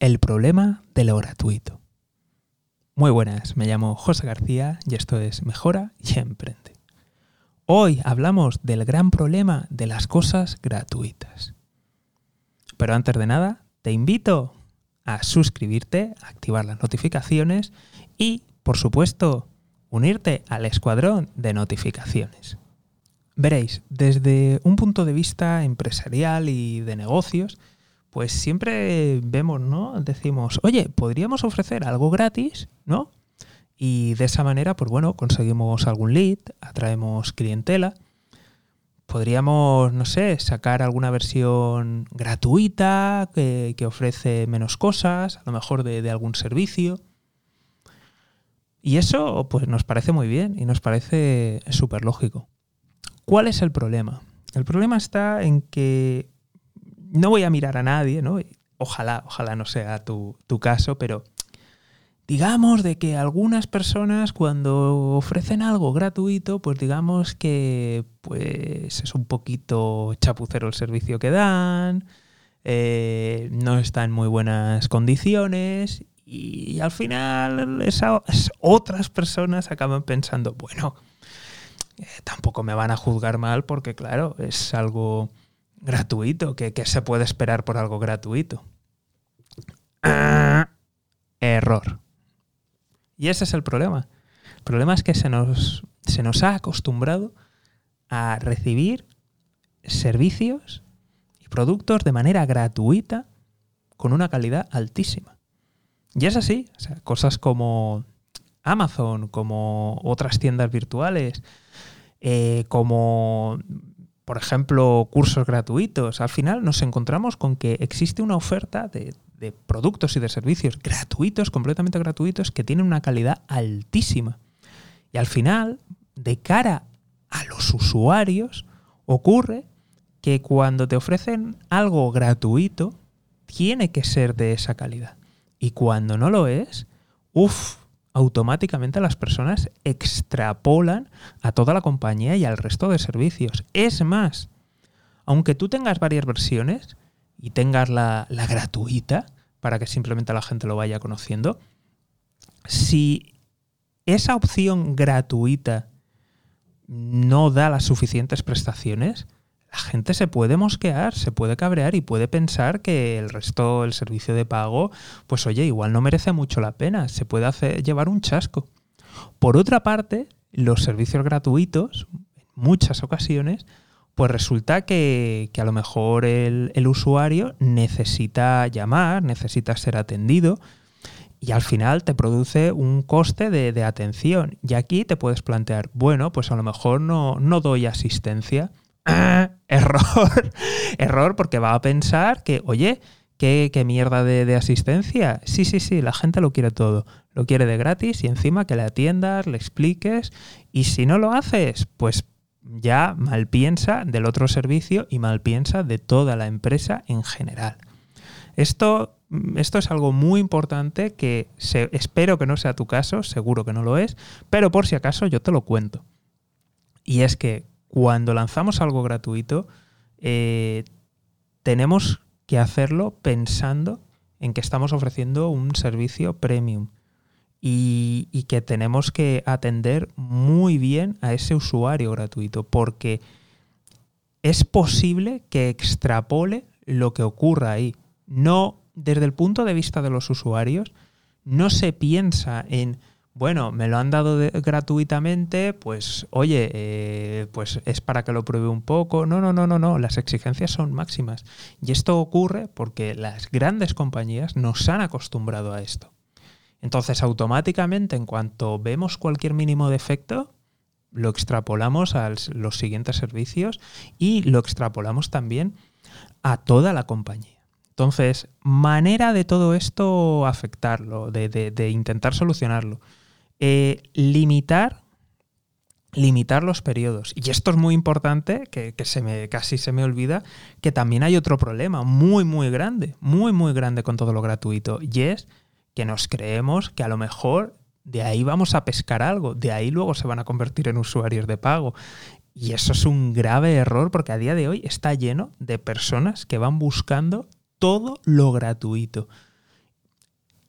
El problema de lo gratuito. Muy buenas, me llamo José García y esto es Mejora y Emprende. Hoy hablamos del gran problema de las cosas gratuitas. Pero antes de nada, te invito a suscribirte, activar las notificaciones y, por supuesto, unirte al escuadrón de notificaciones. Veréis, desde un punto de vista empresarial y de negocios, pues siempre vemos, ¿no? Decimos, oye, podríamos ofrecer algo gratis, ¿no? Y de esa manera, pues bueno, conseguimos algún lead, atraemos clientela. Podríamos, no sé, sacar alguna versión gratuita que, ofrece menos cosas, a lo mejor de, de algún servicio. Y eso, pues nos parece muy bien y nos parece súper lógico. ¿Cuál es el problema? El problema está en que no voy a mirar a nadie, ¿no? Ojalá, ojalá no sea tu, caso, pero digamos de que algunas personas cuando ofrecen algo gratuito, pues digamos que pues es un poquito chapucero el servicio que dan, eh, no está en muy buenas condiciones y al final esas otras personas acaban pensando, bueno, eh, tampoco me van a juzgar mal porque claro, es algo gratuito, que, se puede esperar por algo gratuito. Error. Y ese es el problema. El problema es que se nos, se nos ha acostumbrado a recibir servicios y productos de manera gratuita con una calidad altísima. Y es así, cosas como Amazon, como otras tiendas virtuales, eh, como por ejemplo, cursos gratuitos. Al final nos encontramos con que existe una oferta de, productos y de servicios gratuitos, completamente gratuitos, que tienen una calidad altísima. Y al final, de cara a los usuarios, ocurre que cuando te ofrecen algo gratuito, tiene que ser de esa calidad. Y cuando no lo es, uff, automáticamente las personas extrapolan a toda la compañía y al resto de servicios. Es más, aunque tú tengas varias versiones y tengas la, gratuita, para que simplemente la gente lo vaya conociendo, si esa opción gratuita no da las suficientes prestaciones, la gente se puede mosquear, se puede cabrear y puede pensar que el resto, el servicio de pago, pues oye, igual no merece mucho la pena, se puede hacer, llevar un chasco. Por otra parte, los servicios gratuitos, en muchas ocasiones, pues resulta que, a lo mejor el, usuario necesita llamar, necesita ser atendido y al final te produce un coste de, de, atención. Y aquí te puedes plantear, bueno, pues a lo mejor no, no doy asistencia error, error, porque va a pensar que, oye, ¿qué, mierda de, asistencia? Sí, sí, sí, la gente lo quiere todo. Lo quiere de gratis y encima que le atiendas, le expliques. Y si no lo haces, pues ya mal piensa del otro servicio y mal piensa de toda la empresa en general. Esto, esto es algo muy importante que espero que no sea tu caso, seguro que no lo es, pero por si acaso yo te lo cuento. Y es que cuando lanzamos algo gratuito, eh, tenemos que hacerlo pensando en que estamos ofreciendo un servicio premium y, que tenemos que atender muy bien a ese usuario gratuito, porque es posible que extrapole lo que ocurra ahí. No desde el punto de vista de los usuarios, no se piensa en bueno, me lo han dado gratuitamente, pues oye, eh, pues es para que lo pruebe un poco. No, no, no, no, no, las exigencias son máximas. Y esto ocurre porque las grandes compañías nos han acostumbrado a esto. Entonces, automáticamente, en cuanto vemos cualquier mínimo defecto, lo extrapolamos a los siguientes servicios y lo extrapolamos también a toda la compañía. Entonces, manera de todo esto afectarlo, de intentar solucionarlo. Eh, limitar, limitar los periodos. Y esto es muy importante, que, se me, casi se me olvida, que también hay otro problema muy, muy grande, muy, muy grande con todo lo gratuito. Y es que nos creemos que a lo mejor de ahí vamos a pescar algo, de ahí luego se van a convertir en usuarios de pago. Y eso es un grave error porque a día de hoy está lleno de personas que van buscando todo lo gratuito.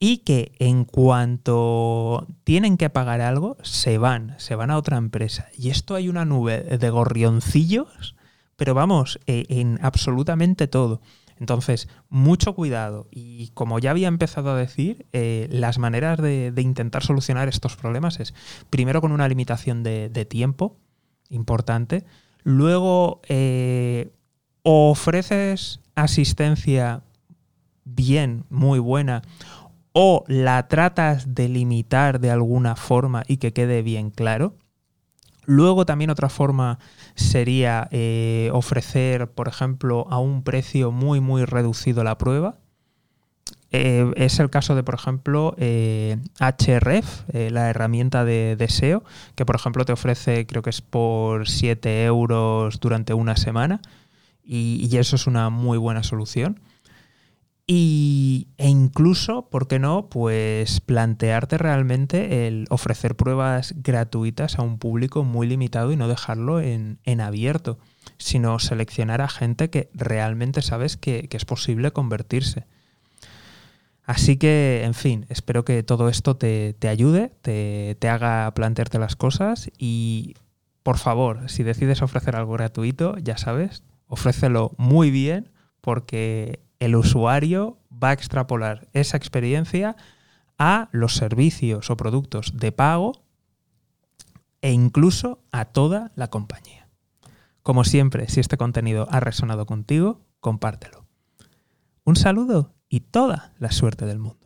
Y que en cuanto tienen que pagar algo, se van, se van a otra empresa. Y esto hay una nube de gorrioncillos, pero vamos, eh, en absolutamente todo. Entonces, mucho cuidado. Y como ya había empezado a decir, eh, las maneras de, intentar solucionar estos problemas es primero con una limitación de, tiempo importante. Luego, eh, ofreces asistencia bien, muy buena, o la tratas de limitar de alguna forma y que quede bien claro. Luego también otra forma sería eh, ofrecer, por ejemplo, a un precio muy, muy reducido la prueba. Eh, es el caso de, por ejemplo, eh, HRF, la herramienta de deseo, que por ejemplo te ofrece, creo que es por 7 euros durante una semana, y eso es una muy buena solución. Y, e incluso, ¿por qué no? Pues plantearte realmente el ofrecer pruebas gratuitas a un público muy limitado y no dejarlo en, abierto, sino seleccionar a gente que realmente sabes que, es posible convertirse. Así que, en fin, espero que todo esto te, ayude, te, te haga plantearte las cosas y, por favor, si decides ofrecer algo gratuito, ya sabes, ofrécelo muy bien porque el usuario va a extrapolar esa experiencia a los servicios o productos de pago e incluso a toda la compañía. Como siempre, si este contenido ha resonado contigo, compártelo. Un saludo y toda la suerte del mundo.